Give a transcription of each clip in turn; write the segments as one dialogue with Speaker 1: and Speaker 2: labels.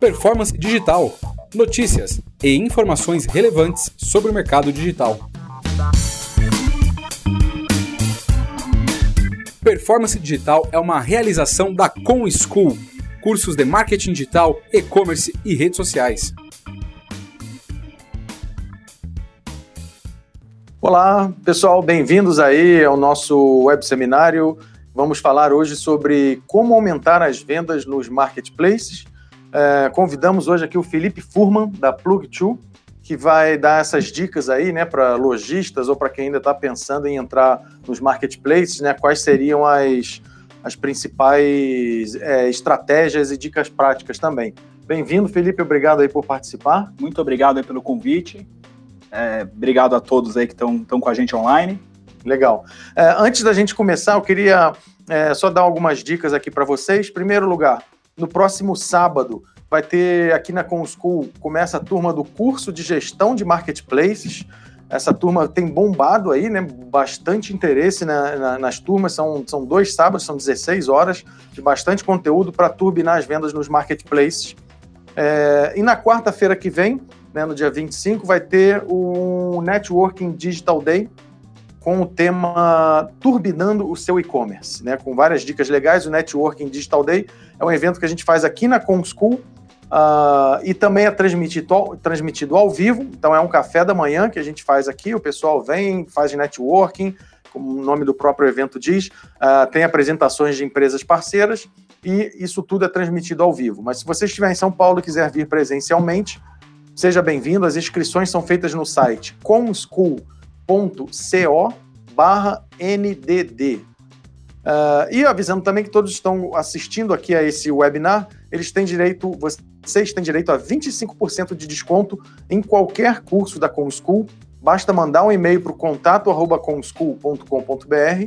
Speaker 1: Performance Digital. Notícias e informações relevantes sobre o mercado digital. Performance Digital é uma realização da Com School, cursos de marketing digital, e-commerce e redes sociais.
Speaker 2: Olá, pessoal, bem-vindos aí ao nosso web seminário. Vamos falar hoje sobre como aumentar as vendas nos marketplaces. É, convidamos hoje aqui o Felipe Furman, da Plug2, que vai dar essas dicas aí, né, para lojistas ou para quem ainda está pensando em entrar nos marketplaces, né, quais seriam as, as principais é, estratégias e dicas práticas também. Bem-vindo, Felipe, obrigado aí por participar.
Speaker 3: Muito obrigado aí pelo convite. É, obrigado a todos aí que estão com a gente online.
Speaker 2: Legal. É, antes da gente começar, eu queria é, só dar algumas dicas aqui para vocês. Primeiro lugar, no próximo sábado vai ter aqui na ComSchool, começa a turma do curso de gestão de marketplaces. Essa turma tem bombado aí, né? Bastante interesse na, na, nas turmas. São, são dois sábados, são 16 horas de bastante conteúdo para turbinar as vendas nos marketplaces. É, e na quarta-feira que vem, né, no dia 25, vai ter o Networking Digital Day com o tema Turbinando o seu e-commerce, né, com várias dicas legais. O Networking Digital Day é um evento que a gente faz aqui na ComSchool uh, e também é transmitido ao, transmitido ao vivo. Então é um café da manhã que a gente faz aqui. O pessoal vem, faz networking, como o nome do próprio evento diz, uh, tem apresentações de empresas parceiras e isso tudo é transmitido ao vivo. Mas se você estiver em São Paulo e quiser vir presencialmente, Seja bem-vindo. As inscrições são feitas no site comschool.co barra NDD. Uh, e avisando também que todos estão assistindo aqui a esse webinar, eles têm direito, vocês têm direito a 25% de desconto em qualquer curso da ComSchool. Basta mandar um e-mail para o contato arroba comschool.com.br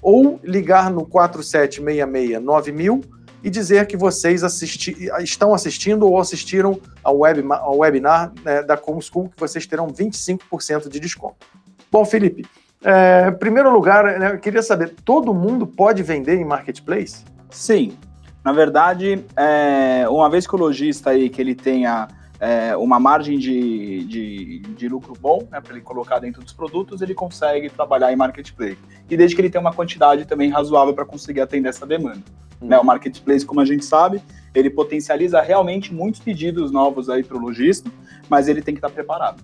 Speaker 2: ou ligar no 4766 9000 e dizer que vocês assisti estão assistindo ou assistiram ao, web ao webinar né, da ComSchool, que vocês terão 25% de desconto. Bom, Felipe, é, em primeiro lugar, né, eu queria saber, todo mundo pode vender em marketplace?
Speaker 3: Sim. Na verdade, é, uma vez que o lojista aí que ele tenha é, uma margem de, de, de lucro bom né, para ele colocar dentro dos produtos, ele consegue trabalhar em marketplace. E desde que ele tenha uma quantidade também razoável para conseguir atender essa demanda. Uhum. Né, o marketplace, como a gente sabe, ele potencializa realmente muitos pedidos novos aí para o lojista, mas ele tem que estar preparado.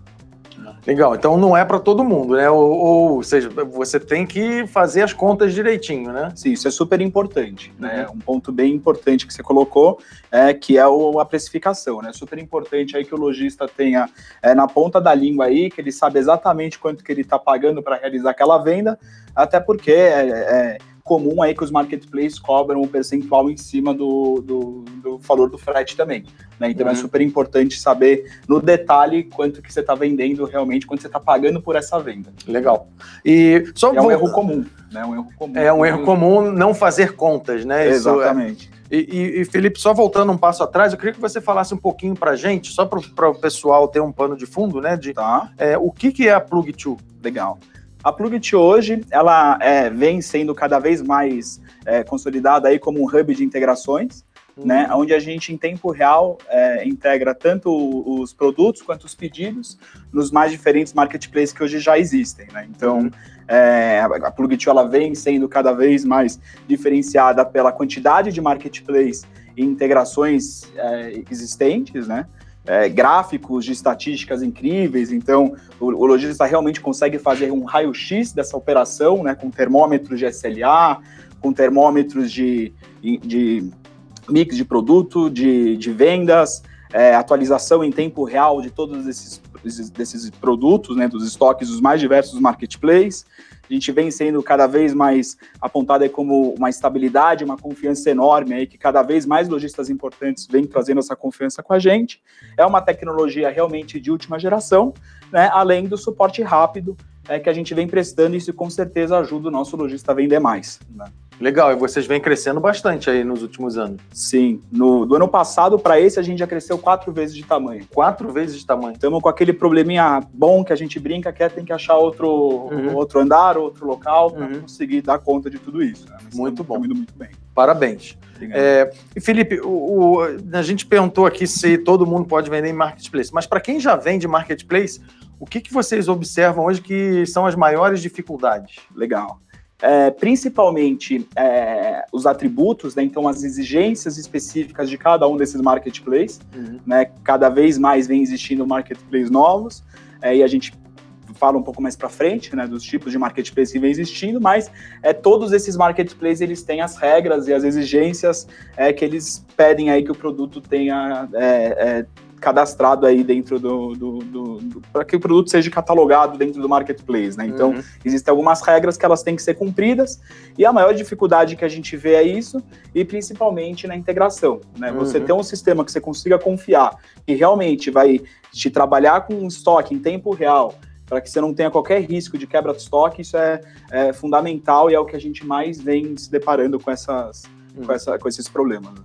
Speaker 2: Legal, então não é para todo mundo, né? Ou, ou, seja, você tem que fazer as contas direitinho, né?
Speaker 3: Sim, isso é super importante, né? Uhum. Um ponto bem importante que você colocou é que é o, a precificação, né? Super importante aí que o lojista tenha é, na ponta da língua aí, que ele sabe exatamente quanto que ele está pagando para realizar aquela venda, até porque é, é comum aí que os marketplaces cobram um percentual em cima do, do, do valor do frete também. Né? Então é uhum. é super importante saber no detalhe quanto que você está vendendo realmente, quanto você está pagando por essa venda.
Speaker 2: Legal. E
Speaker 3: só é um erro comum, né?
Speaker 2: Um erro comum. É um erro comum não fazer contas, né?
Speaker 3: É Exatamente.
Speaker 2: É... E, e, e, Felipe, só voltando um passo atrás, eu queria que você falasse um pouquinho para gente, só para o pessoal ter um pano de fundo, né? De
Speaker 3: tá.
Speaker 2: é, o que, que é a Plug2?
Speaker 3: Legal. A Plugit hoje, ela é, vem sendo cada vez mais é, consolidada aí como um hub de integrações, uhum. né, onde a gente em tempo real é, integra tanto os produtos quanto os pedidos nos mais diferentes marketplaces que hoje já existem. Né? Então, uhum. é, a Plugit ela vem sendo cada vez mais diferenciada pela quantidade de marketplace e integrações é, existentes, né? É, gráficos de estatísticas incríveis, então o, o lojista realmente consegue fazer um raio-x dessa operação, né, com termômetros de SLA, com termômetros de, de mix de produto, de, de vendas, é, atualização em tempo real de todos esses, esses, desses produtos, né, dos estoques dos mais diversos marketplaces a gente vem sendo cada vez mais apontada como uma estabilidade, uma confiança enorme aí, que cada vez mais lojistas importantes vêm trazendo essa confiança com a gente. É uma tecnologia realmente de última geração, né? além do suporte rápido é, que a gente vem prestando, isso com certeza ajuda o nosso lojista a vender mais. Né?
Speaker 2: Legal, e vocês vêm crescendo bastante aí nos últimos anos.
Speaker 3: Sim, no, do ano passado para esse a gente já cresceu quatro vezes de tamanho.
Speaker 2: Quatro vezes de tamanho.
Speaker 3: Estamos com aquele probleminha bom que a gente brinca que é tem que achar outro,
Speaker 2: Uhum.
Speaker 3: outro andar, outro local para
Speaker 2: Uhum.
Speaker 3: conseguir dar conta de tudo isso. né?
Speaker 2: Muito bom.
Speaker 3: indo muito bem.
Speaker 2: Parabéns. É, e Felipe, o, o- a gente perguntou aqui se todo mundo pode vender em marketplace, mas para quem já vende marketplace, o que, que vocês observam hoje que são as maiores dificuldades?
Speaker 3: Legal. É, principalmente é, os atributos, né? então as exigências específicas de cada um desses marketplaces, né? Cada vez mais vem existindo marketplaces novos, é, e a gente fala um pouco mais para frente, né, dos tipos de marketplace que vem existindo, mas é, todos esses marketplaces eles têm as regras e as exigências é, que eles pedem aí que o produto tenha é, é, cadastrado aí dentro do, do, do, para que o produto seja catalogado dentro do marketplace, né? Então
Speaker 2: Uhum.
Speaker 3: existem algumas regras que elas têm que ser cumpridas e a maior dificuldade que a gente vê é isso e principalmente na integração, né? Você
Speaker 2: Uhum.
Speaker 3: ter um sistema que você consiga confiar que realmente vai te trabalhar com um estoque em tempo real para que você não tenha qualquer risco de quebra de estoque, isso é, é fundamental e é o que a gente mais vem se deparando com, essas,
Speaker 2: Uhum.
Speaker 3: com, essa, com esses problemas. né?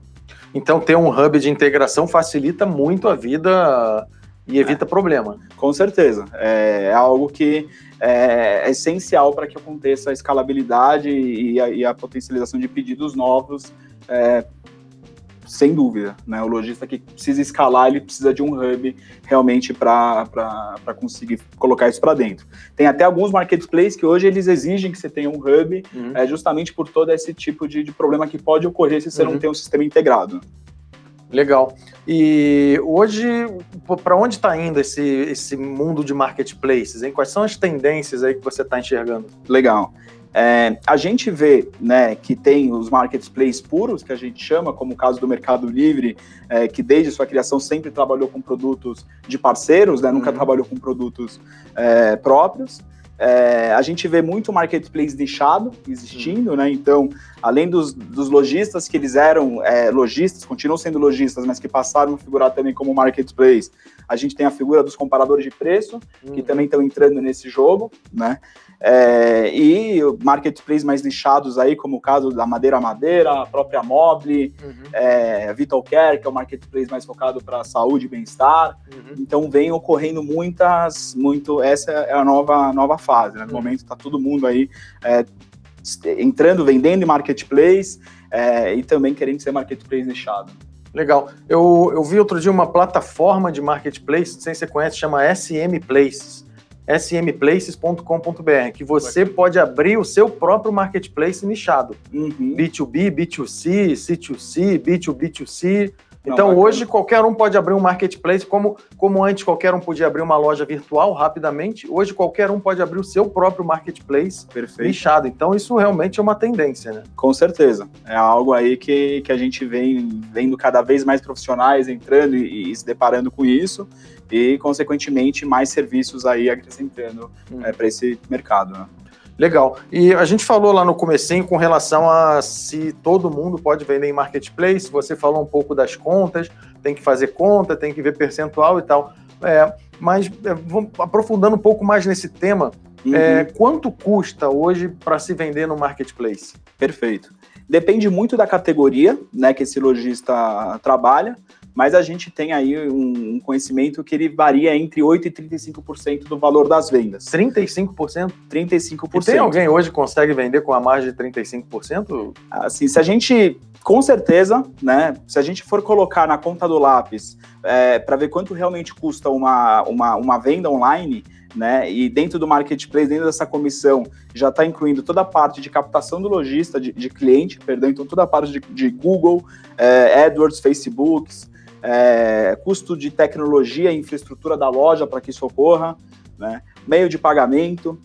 Speaker 2: Então, ter um hub de integração facilita muito a vida e evita problema.
Speaker 3: Com certeza. É, é algo que é, é essencial para que aconteça a escalabilidade e a, e a potencialização de pedidos novos, é, sem dúvida. Né? O lojista que precisa escalar, ele precisa de um hub realmente para conseguir colocar isso para dentro. Tem até alguns marketplaces que hoje eles exigem que você tenha um hub, é, justamente por todo esse tipo de, de problema que pode ocorrer se você
Speaker 2: Uhum.
Speaker 3: não tem um sistema integrado.
Speaker 2: Legal. E hoje, para onde está indo esse, esse mundo de marketplaces? Hein? Quais são as tendências aí que você está enxergando?
Speaker 3: Legal. É, a gente vê né, que tem os marketplaces puros, que a gente chama, como o caso do Mercado Livre, é, que desde sua criação sempre trabalhou com produtos de parceiros, né, nunca
Speaker 2: Uhum.
Speaker 3: trabalhou com produtos é, próprios. É, a gente vê muito marketplace nichado existindo, né? Então, além dos, dos lojistas que eles eram é, lojistas, continuam sendo lojistas, mas que passaram a figurar também como marketplace, a gente tem a figura dos comparadores de preço, que também estão entrando nesse jogo, né? É, e marketplaces mais lixados aí, como o caso da Madeira Madeira, a própria Mobile,
Speaker 2: Uhum,
Speaker 3: é, a Vital Care, que é o marketplace mais focado para saúde e bem-estar.
Speaker 2: uhum.
Speaker 3: Então vem ocorrendo muitas, muito, essa é a nova, nova fase, né? No momento está todo mundo aí é, entrando, vendendo em marketplace é, e também querendo ser marketplace nichado.
Speaker 2: Legal. Eu, eu vi outro dia uma plataforma de marketplace, não sei se você conhece, chama SM Places. smplaces.com.br, que você pode abrir o seu próprio marketplace nichado.
Speaker 3: Uhum.
Speaker 2: B2B, B2C, C2C, B2B2C.
Speaker 3: Não,
Speaker 2: Então,
Speaker 3: bacana.
Speaker 2: hoje, qualquer um pode abrir um marketplace, como, como antes qualquer um podia abrir uma loja virtual rapidamente, hoje qualquer um pode abrir o seu próprio marketplace
Speaker 3: Perfeito.
Speaker 2: nichado. Então, isso realmente é uma tendência, né?
Speaker 3: Com certeza. É algo aí que, que a gente vem vendo cada vez mais profissionais entrando e, e se deparando com isso e, consequentemente, mais serviços aí acrescentando
Speaker 2: Hum.
Speaker 3: para esse mercado. Né?
Speaker 2: Legal. E a gente falou lá no comecinho com relação a se todo mundo pode vender em marketplace. Você falou um pouco das contas, tem que fazer conta, tem que ver percentual e tal. É, mas é, vamos aprofundando um pouco mais nesse tema.
Speaker 3: Uhum.
Speaker 2: É, quanto custa hoje para se vender no marketplace?
Speaker 3: Perfeito. Depende muito da categoria né, que esse lojista trabalha, mas a gente tem aí um, conhecimento que ele varia entre 8% e 35% do valor das vendas.
Speaker 2: 35%?
Speaker 3: 35%.
Speaker 2: E tem alguém hoje que consegue vender com a margem de 35%?
Speaker 3: Assim, se a gente, com certeza, né, se a gente for colocar na conta do lápis para ver quanto realmente custa uma, uma, uma venda online, né, e dentro do marketplace, dentro dessa comissão, já está incluindo toda a parte de captação do lojista, de, de cliente, perdão, então toda a parte de, de Google, é, AdWords, Facebooks, é, custo de tecnologia e infraestrutura da loja para que isso ocorra, né, meio de pagamento,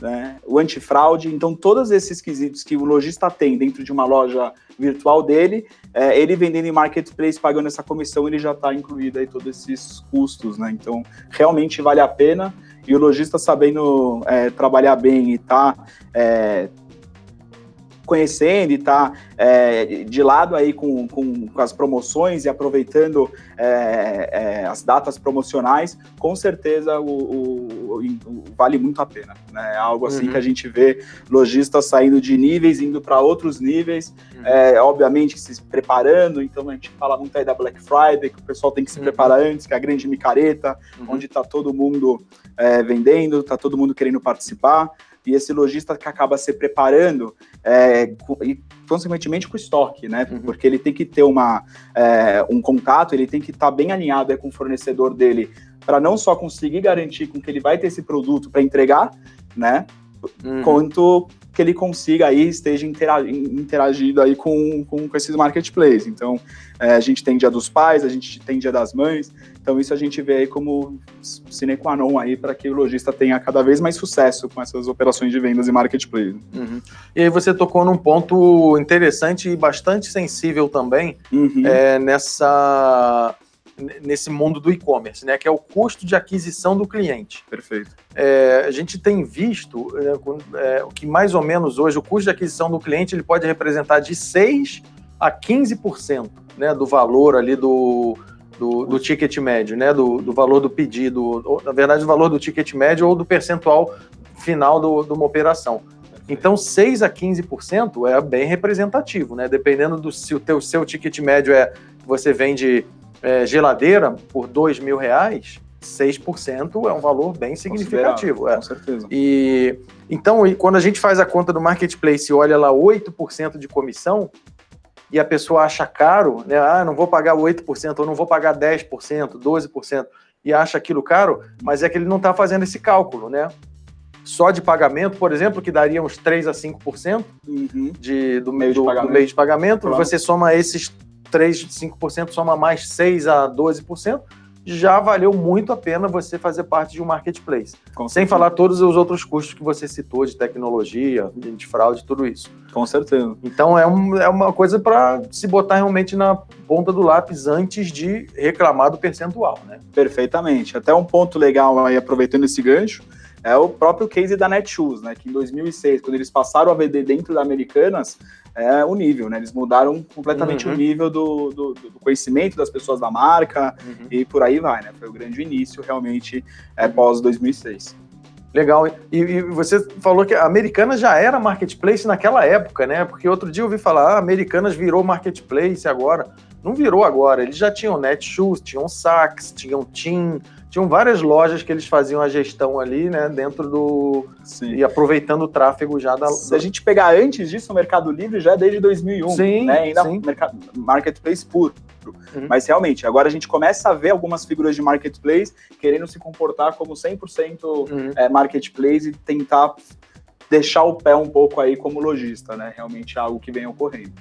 Speaker 3: né, o antifraude. Então, todos esses quesitos que o lojista tem dentro de uma loja virtual dele, é, ele vendendo em marketplace, pagando essa comissão, ele já está incluído aí todos esses custos, né? Então, realmente vale a pena. E o lojista sabendo é, trabalhar bem e tá é, conhecendo e está é, de lado aí com, com, com, as promoções e aproveitando é, é, as datas promocionais, com certeza o, o, o vale muito a pena. Né? É algo assim uhum. que a gente vê lojistas saindo de níveis, indo para outros níveis, uhum. é, obviamente se preparando, então a gente fala muito aí da Black Friday, que o pessoal tem que se uhum. preparar antes, que é a grande micareta, uhum. onde está todo mundo é, vendendo, está todo mundo querendo participar e esse lojista que acaba se preparando é, e consequentemente com o estoque, né? Uhum. Porque ele tem que ter uma, é, um contato, ele tem que estar tá bem alinhado com o fornecedor dele para não só conseguir garantir com que ele vai ter esse produto para entregar, né? Uhum. Quanto que ele consiga aí, esteja interagindo aí com, com, com esses marketplaces. Então, é, a gente tem Dia dos Pais, a gente tem Dia das Mães, então isso a gente vê aí como sine qua non aí para que o lojista tenha cada vez mais sucesso com essas operações de vendas e marketplace.
Speaker 2: Uhum. E aí você tocou num ponto interessante e bastante sensível também uhum. é, nessa nesse mundo do e-commerce, né? Que é o custo de aquisição do cliente.
Speaker 3: Perfeito.
Speaker 2: É, a gente tem visto é, que mais ou menos hoje o custo de aquisição do cliente ele pode representar de 6 a 15% né, do valor ali do, do, do, ticket médio, né, do, do valor do pedido, ou, na verdade, do valor do ticket médio ou do percentual final do, de uma operação. Então, 6 a 15% é bem representativo, né? Dependendo do se o teu, seu ticket médio é você vende é, geladeira por dois mil reais, 6% é um valor bem significativo. É.
Speaker 3: Com certeza.
Speaker 2: E, então, e quando a gente faz a conta do marketplace e olha lá 8% de comissão, e a pessoa acha caro, né? Ah, não vou pagar 8%, ou não vou pagar 10%, 12%, e acha aquilo caro, mas é que ele não está fazendo esse cálculo, né? Só de pagamento, por exemplo, que daria uns 3 a 5% uhum. de, do, meio do, do meio de pagamento, claro. você soma esses 3, 5%, soma mais 6 a 12%, já valeu muito a pena você fazer parte de um marketplace. Com Sem certeza. falar todos os outros custos que você citou de tecnologia, de fraude, tudo isso.
Speaker 3: Com certeza.
Speaker 2: Então é, um, é uma coisa para se botar realmente na ponta do lápis antes de reclamar do percentual, né?
Speaker 3: Perfeitamente. Até um ponto legal aí, aproveitando esse gancho, é o próprio case da Netshoes, né? Que em 2006, quando eles passaram a vender dentro da Americanas, é o nível, né? Eles mudaram completamente uhum. o nível do, do, do, conhecimento das pessoas da marca uhum. e por aí vai, né? Foi o grande início realmente é, pós 2006.
Speaker 2: Legal. E, e, você falou que a Americanas já era marketplace naquela época, né? Porque outro dia eu ouvi falar, ah, Americanas virou marketplace agora. Não virou agora. Eles já tinham Netshoes, tinham Saks, tinham Team, tinham várias lojas que eles faziam a gestão ali, né, dentro do Sim. e aproveitando o tráfego já da.
Speaker 3: Se a gente pegar antes disso, o Mercado Livre já é desde 2001, sim, né, ainda sim. Marketplace puro. Uhum. Mas realmente, agora a gente começa a ver algumas figuras de marketplace querendo se comportar como 100% uhum. é, marketplace e tentar deixar o pé um pouco aí como lojista, né? Realmente é algo que vem ocorrendo.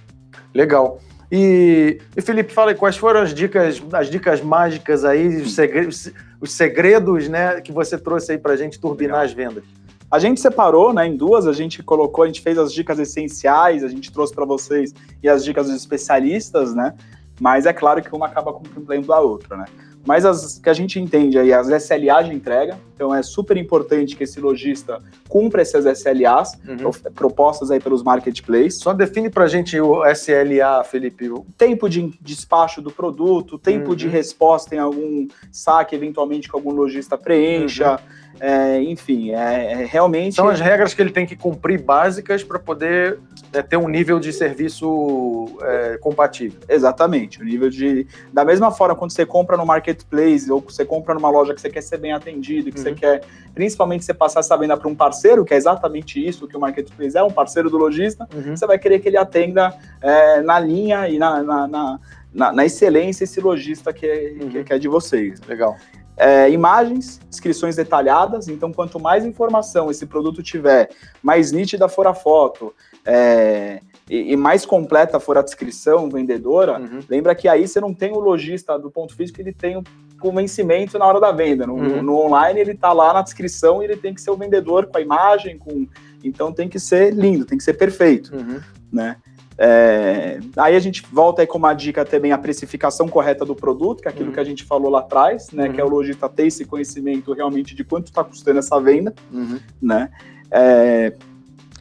Speaker 2: Legal. E, e, Felipe, fala aí quais foram as dicas, as dicas mágicas aí, os segredos, os segredos né, que você trouxe aí para a gente turbinar Legal. as vendas.
Speaker 3: A gente separou né, em duas, a gente colocou, a gente fez as dicas essenciais, a gente trouxe para vocês e as dicas dos especialistas, né? Mas é claro que uma acaba complementando a outra, né? Mas as que a gente entende aí, as SLA de entrega, então é super importante que esse lojista cumpra essas SLAs, uhum. propostas aí pelos marketplaces.
Speaker 2: Só define para a gente o SLA, Felipe. O
Speaker 3: tempo de despacho do produto, tempo uhum. de resposta em algum saque, eventualmente, que algum lojista preencha. Uhum é, enfim, é, é, realmente.
Speaker 2: São as regras que ele tem que cumprir básicas para poder é, ter um nível de serviço é, compatível.
Speaker 3: Exatamente. O nível de. Da mesma forma, quando você compra no marketplace ou você compra numa loja que você quer ser bem atendido, que uhum. você quer, principalmente, você passar essa venda para um parceiro, que é exatamente isso que o marketplace é, um parceiro do lojista, uhum. você vai querer que ele atenda é, na linha e na, na, na na, na, excelência esse lojista que é, uhum. que, que, é de vocês.
Speaker 2: Legal.
Speaker 3: É, imagens, descrições detalhadas, então quanto mais informação esse produto tiver, mais nítida for a foto é, e, e, mais completa for a descrição vendedora, uhum. lembra que aí você não tem o lojista do ponto físico, ele tem o convencimento na hora da venda. No, uhum. no online ele está lá na descrição e ele tem que ser o vendedor com a imagem, com então tem que ser lindo, tem que ser perfeito, uhum. né? É, aí a gente volta aí com uma dica também a precificação correta do produto, que é aquilo uhum. que a gente falou lá atrás, né? Uhum. Que é o lojista ter esse conhecimento realmente de quanto está custando essa venda, uhum. né? É,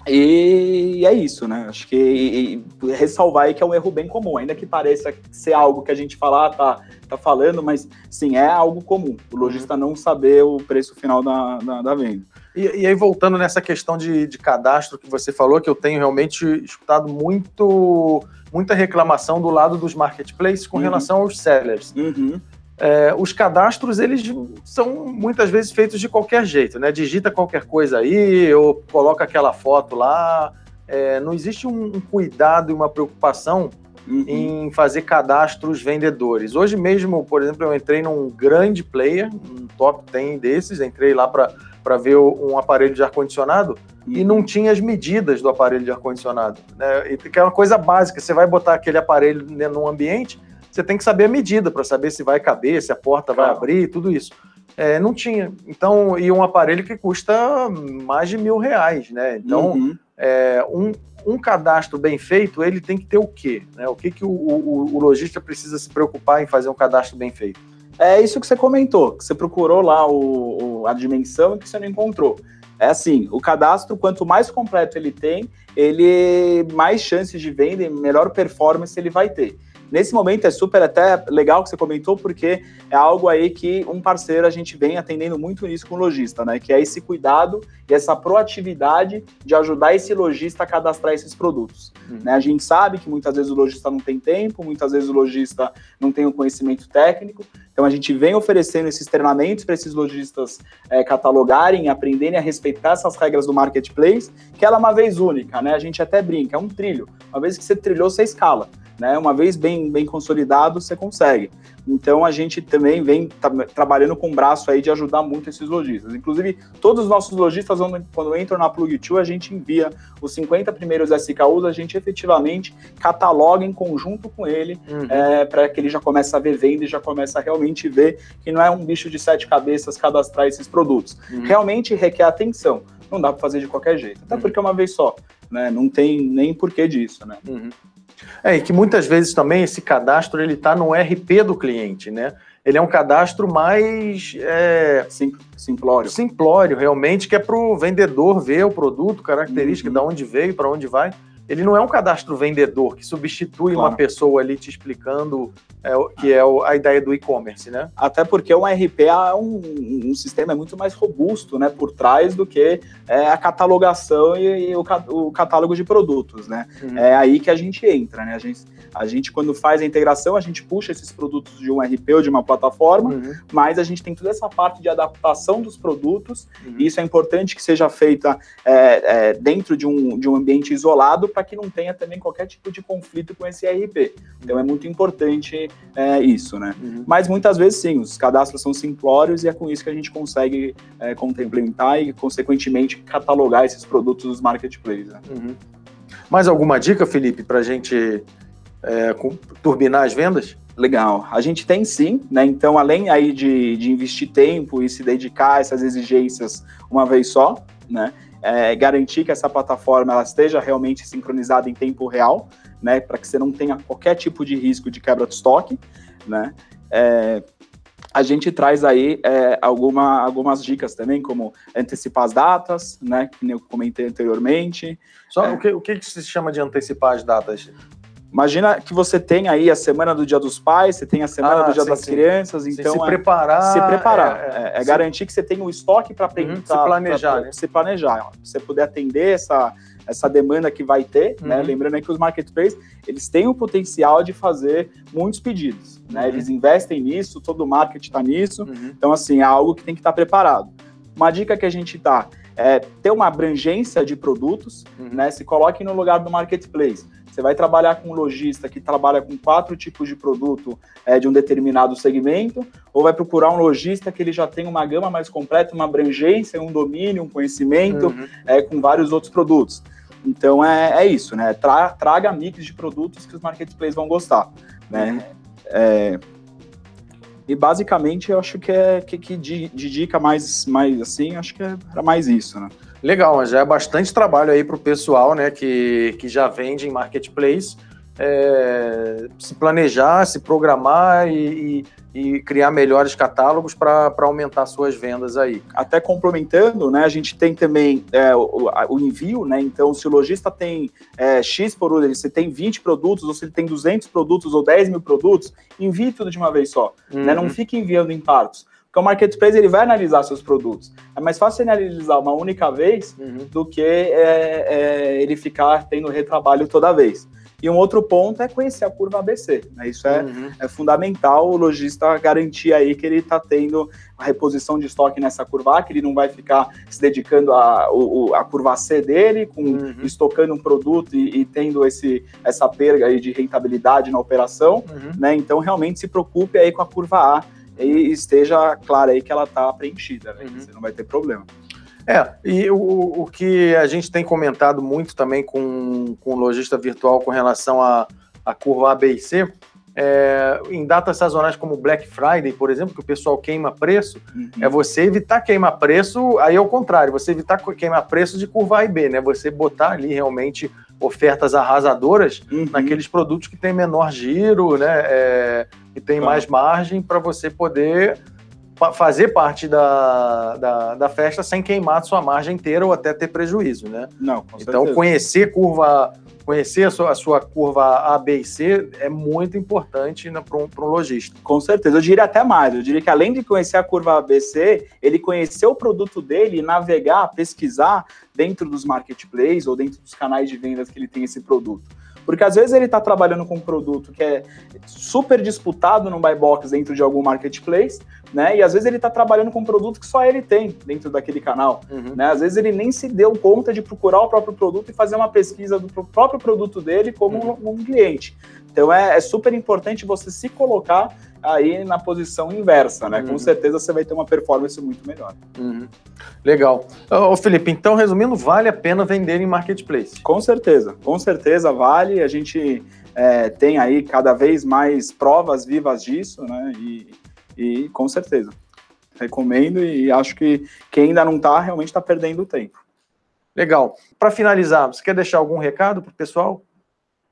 Speaker 3: E é isso, né? Acho que e, e, ressalvar aí que é um erro bem comum, ainda que pareça ser algo que a gente falar, tá, tá falando, mas sim, é algo comum. O lojista uhum. não saber o preço final da, da, da venda.
Speaker 2: E, e, aí, voltando nessa questão de, de cadastro que você falou, que eu tenho realmente escutado muito, muita reclamação do lado dos marketplaces com uhum. relação aos sellers.
Speaker 3: Uhum.
Speaker 2: É, os cadastros, eles são muitas vezes feitos de qualquer jeito, né? Digita qualquer coisa aí, ou coloca aquela foto lá. É, não existe um, um, cuidado e uma preocupação uhum. em fazer cadastros vendedores. Hoje mesmo, por exemplo, eu entrei num grande player, um top 10 desses, entrei lá para ver um aparelho de ar-condicionado e não tinha as medidas do aparelho de ar-condicionado. Né? Que é uma coisa básica, você vai botar aquele aparelho num ambiente você tem que saber a medida para saber se vai caber, se a porta vai abrir, tudo isso. É, não tinha. Então, e um aparelho que custa mais de mil reais, né? Então, uhum. é, um, um cadastro bem feito, ele tem que ter o quê? Né? O que, que o, o, o lojista precisa se preocupar em fazer um cadastro bem feito?
Speaker 3: É isso que você comentou, que você procurou lá o, o, a dimensão e que você não encontrou. É assim, o cadastro, quanto mais completo ele tem, ele mais chances de venda e melhor performance ele vai ter. Nesse momento é super até legal que você comentou, porque é algo aí que um parceiro a gente vem atendendo muito nisso com o lojista, né? Que é esse cuidado e essa proatividade de ajudar esse lojista a cadastrar esses produtos. Uhum. Né? A gente sabe que muitas vezes o lojista não tem tempo, muitas vezes o lojista não tem o conhecimento técnico, então a gente vem oferecendo esses treinamentos para esses lojistas é, catalogarem, aprenderem a respeitar essas regras do marketplace, que ela é uma vez única, né? A gente até brinca, é um trilho. Uma vez que você trilhou, você escala. Né? Uma vez bem, bem consolidado, você consegue. Então a gente também vem tra trabalhando com o braço aí de ajudar muito esses lojistas. Inclusive, todos os nossos lojistas, quando entram na Plug2, a gente envia os 50 primeiros SKUs, a gente efetivamente cataloga em conjunto com ele, uhum. é, para que ele já comece a ver venda e já comece a realmente ver que não é um bicho de sete cabeças cadastrar esses produtos. Uhum. Realmente requer atenção. Não dá para fazer de qualquer jeito, até uhum. porque uma vez só. Né? Não tem nem porquê disso, né?
Speaker 2: É, e que muitas vezes também esse cadastro ele está no RP do cliente, né? Ele é um cadastro mais é,
Speaker 3: Sim, simplório.
Speaker 2: Simplório, realmente, que é para o vendedor ver o produto, característica, uhum. de onde veio, para onde vai ele não é um cadastro vendedor que substitui claro. uma pessoa ali te explicando é, que é a ideia do e-commerce, né?
Speaker 3: Até porque o RP é um, um, sistema muito mais robusto, né, por trás do que é, a catalogação e, e o, o, catálogo de produtos, né? Uhum. É aí que a gente entra, né? A gente, a gente, quando faz a integração, a gente puxa esses produtos de um RP ou de uma plataforma, uhum. mas a gente tem toda essa parte de adaptação dos produtos, uhum. e isso é importante que seja feita é, é, dentro de um, de um ambiente isolado para que não tenha também qualquer tipo de conflito com esse ERP. Então é muito importante é, isso, né? Uhum. Mas muitas vezes sim, os cadastros são simplórios e é com isso que a gente consegue é, contemplar e, consequentemente, catalogar esses produtos dos marketplaces. Né?
Speaker 2: Uhum. Mais alguma dica, Felipe, para a gente é, turbinar as vendas?
Speaker 3: Legal. A gente tem sim, né? Então, além aí de, de investir tempo e se dedicar a essas exigências uma vez só, né? é, garantir que essa plataforma ela esteja realmente sincronizada em tempo real, né, para que você não tenha qualquer tipo de risco de quebra de estoque, né. É, a gente traz aí é, alguma, algumas dicas também, como antecipar as datas, né, que eu comentei anteriormente.
Speaker 2: Só é. o, que, o que se chama de antecipar as datas?
Speaker 3: Imagina que você tem aí a semana do Dia dos Pais, você tem a semana ah, do Dia sim, das sim. Crianças, então
Speaker 2: se preparar,
Speaker 3: se preparar, é, é, é garantir que você tem o um estoque para uhum,
Speaker 2: se planejar, pra, pra,
Speaker 3: né? se planejar, você puder atender essa essa demanda que vai ter, né? uhum. né? Lembrando aí que os marketplaces eles têm o potencial de fazer muitos pedidos, né? Uhum. Eles investem nisso, todo o marketing está nisso, uhum. então assim é algo que tem que estar tá preparado. Uma dica que a gente dá é ter uma abrangência de produtos, uhum. né? Se coloque no lugar do marketplace. Você vai trabalhar com um lojista que trabalha com quatro tipos de produto é, de um determinado segmento, ou vai procurar um lojista que ele já tem uma gama mais completa, uma abrangência, um domínio, um conhecimento uhum. é, com vários outros produtos. Então é, é isso, né? Tra, traga mix de produtos que os marketplaces vão gostar, né? Uhum. É, e basicamente eu acho que é que, que de, de, dica mais, mais assim, acho que era mais isso, né?
Speaker 2: Legal, já é bastante trabalho aí para o pessoal, né, que, que já vende em marketplace. É, é, se planejar, se programar e, e, e criar melhores catálogos para aumentar suas vendas aí.
Speaker 3: Até complementando, né, a gente tem também é, o, o, envio, né, então se o lojista tem é, X por order, se tem 20 produtos, ou se ele tem 200 produtos ou 10 mil produtos, envie tudo de uma vez só, uhum. né, não uhum. fique enviando em partos. Porque o marketplace ele vai analisar seus produtos. É mais fácil ele analisar uma única vez uhum. do que é, é, ele ficar tendo retrabalho toda vez. E um outro ponto é conhecer a curva ABC. Né? Isso é, uhum. é fundamental o lojista garantir aí que ele está tendo a reposição de estoque nessa curva A, que ele não vai ficar se dedicando à a, a, curva C dele, com, uhum. estocando um produto e, e, tendo esse, essa perda aí de rentabilidade na operação. Uhum. Né? Então, realmente se preocupe aí com a curva A e esteja claro aí que ela está preenchida, né? Uhum. Você não vai ter problema.
Speaker 2: É, e o, o que a gente tem comentado muito também com, com o lojista virtual com relação à a, a curva A, B e C, é, em datas sazonais como Black Friday, por exemplo, que o pessoal queima preço, uhum. é você evitar queimar preço, aí é o contrário, você evitar queimar preço de curva A e B, né? Você botar ali realmente ofertas arrasadoras uhum. naqueles produtos que tem menor giro, né? É, e tem claro. mais margem para você poder fazer parte da, da, da, festa sem queimar sua margem inteira ou até ter prejuízo, né?
Speaker 3: Não,
Speaker 2: com Então, certeza. conhecer curva, conhecer a sua, a sua, curva A, B e C é muito importante né, para um, um lojista.
Speaker 3: Com certeza. Eu diria até mais. Eu diria que além de conhecer a curva A, B, C, ele conhecer o produto dele, navegar, pesquisar dentro dos marketplaces ou dentro dos canais de vendas que ele tem esse produto. Porque às vezes ele está trabalhando com um produto que é super disputado no buy box dentro de algum marketplace, né? E às vezes ele está trabalhando com um produto que só ele tem dentro daquele canal, uhum. né? Às vezes ele nem se deu conta de procurar o próprio produto e fazer uma pesquisa do próprio produto dele como uhum. um, um cliente. Então é, é, super importante você se colocar aí na posição inversa, né? Uhum. Com certeza você vai ter uma performance muito melhor.
Speaker 2: Uhum. Legal. Ô, Felipe, então, resumindo, vale a pena vender em marketplace?
Speaker 3: Com certeza, com certeza vale. A gente é, tem aí cada vez mais provas vivas disso, né? E, e com certeza. Recomendo e acho que quem ainda não está, realmente está perdendo tempo.
Speaker 2: Legal. Para finalizar, você quer deixar algum recado para o pessoal?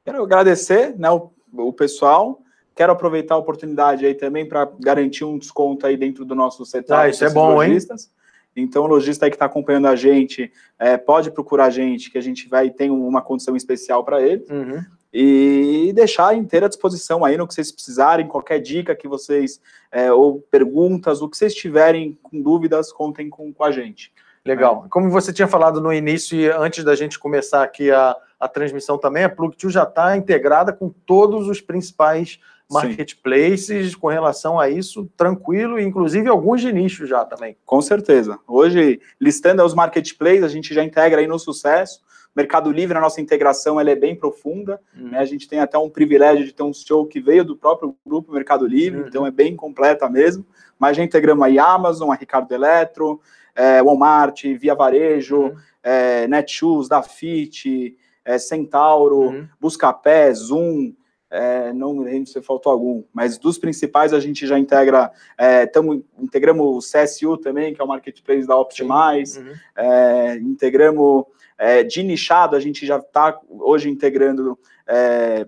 Speaker 3: Quero agradecer né, o, o pessoal Quero aproveitar a oportunidade aí também para garantir um desconto aí dentro do nosso setup.
Speaker 2: Ah, isso é bom, lojistas. hein?
Speaker 3: Então, o lojista aí que está acompanhando a gente, é, pode procurar a gente, que a gente vai ter uma condição especial para ele. Uhum. E deixar inteira disposição aí no que vocês precisarem, qualquer dica que vocês, é, ou perguntas, o que vocês tiverem com dúvidas, contem com, com a gente.
Speaker 2: Legal. É. Como você tinha falado no início e antes da gente começar aqui a, a transmissão também, a Plug2 já está integrada com todos os principais marketplaces Sim. com relação a isso, tranquilo, inclusive alguns de nicho já também.
Speaker 3: Com certeza. Hoje, listando os marketplaces, a gente já integra aí no sucesso. Mercado Livre, a nossa integração ela é bem profunda. Uhum. Né? A gente tem até um privilégio de ter um show que veio do próprio grupo Mercado Livre, uhum. então é bem completa mesmo. Mas já integramos aí Amazon, a Ricardo Eletro, é, Walmart, Via Varejo, uhum. é, Netshoes, Dafit, é, Centauro, uhum. Buscapé, Zoom, é, não lembro se faltou algum, mas dos principais a gente já integra, é, tamo, integramos o CSU também, que é o marketplace da Optimize, uhum. é, integramos é, de nichado, a gente já está hoje integrando é,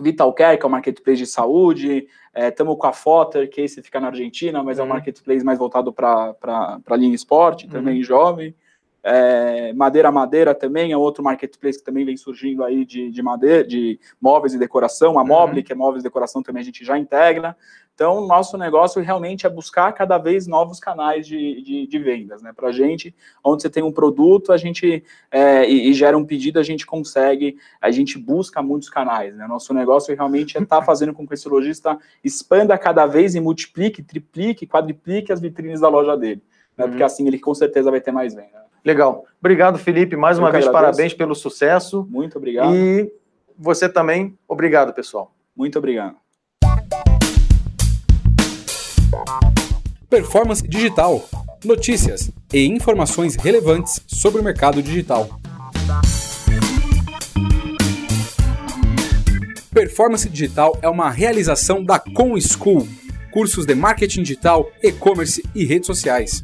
Speaker 3: Vitalcare, que é o marketplace de saúde, estamos é, com a Fotter, que esse fica na Argentina, mas uhum. é um uhum. marketplace mais voltado para a linha esporte, também uhum. jovem. É, madeira Madeira também é outro marketplace que também vem surgindo aí de, de madeira, de móveis e decoração. A Mobile, uhum. que é móveis e decoração, também a gente já integra. Então, nosso negócio realmente é buscar cada vez novos canais de, de, de vendas, né? Para a gente, onde você tem um produto, a gente é, e, e, gera um pedido, a gente consegue, a gente busca muitos canais, né? Nosso negócio realmente é estar tá fazendo com que esse lojista expanda cada vez e multiplique, triplique, quadriplique as vitrines da loja dele, né? Uhum. Porque assim ele com certeza vai ter mais venda.
Speaker 2: Legal. Obrigado, Felipe. Mais Eu uma vez, agradeço. parabéns pelo sucesso.
Speaker 3: Muito obrigado.
Speaker 2: E você também, obrigado, pessoal.
Speaker 3: Muito obrigado.
Speaker 1: Performance Digital. Notícias e informações relevantes sobre o mercado digital. Performance Digital é uma realização da Com School, cursos de marketing digital, e-commerce e redes sociais.